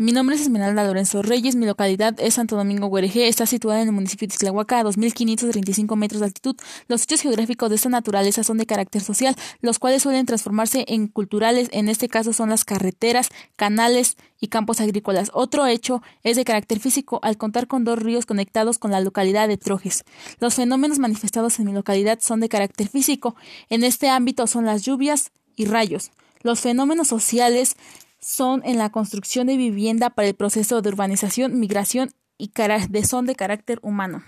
Mi nombre es Esmeralda Lorenzo Reyes, mi localidad es Santo Domingo Guerejé, está situada en el municipio de Islahuaca a 2.535 metros de altitud. Los hechos geográficos de esta naturaleza son de carácter social, los cuales suelen transformarse en culturales, en este caso son las carreteras, canales y campos agrícolas. Otro hecho es de carácter físico, al contar con dos ríos conectados con la localidad de Trojes. Los fenómenos manifestados en mi localidad son de carácter físico, en este ámbito son las lluvias y rayos. Los fenómenos sociales son en la construcción de vivienda para el proceso de urbanización, migración y son de carácter humano.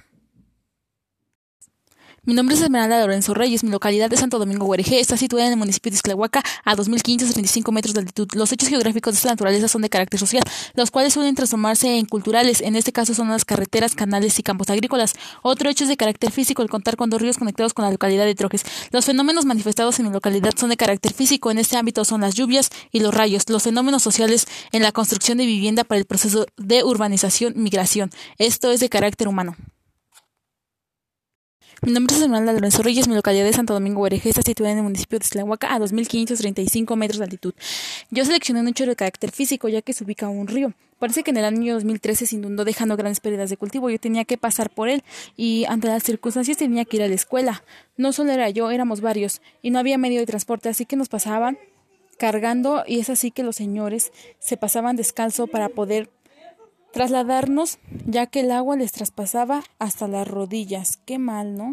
Mi nombre es Esmeralda Lorenzo Reyes. Mi localidad de Santo Domingo Guarejé está situada en el municipio de Isclahuaca a 2.535 metros de altitud. Los hechos geográficos de esta naturaleza son de carácter social, los cuales suelen transformarse en culturales. En este caso son las carreteras, canales y campos agrícolas. Otro hecho es de carácter físico, el contar con dos ríos conectados con la localidad de Trojes. Los fenómenos manifestados en mi localidad son de carácter físico. En este ámbito son las lluvias y los rayos. Los fenómenos sociales en la construcción de vivienda para el proceso de urbanización, migración. Esto es de carácter humano. Mi nombre es Esmeralda Lorenzo Reyes, mi localidad de Santo Domingo Guareje está situada en el municipio de Tlahuaca a 2.535 metros de altitud. Yo seleccioné un hecho de carácter físico ya que se ubica un río. Parece que en el año 2013 se inundó dejando grandes pérdidas de cultivo. Yo tenía que pasar por él y ante las circunstancias tenía que ir a la escuela. No solo era yo, éramos varios y no había medio de transporte, así que nos pasaban cargando y es así que los señores se pasaban descalzo para poder trasladarnos, ya que el agua les traspasaba hasta las rodillas. Qué mal, ¿no?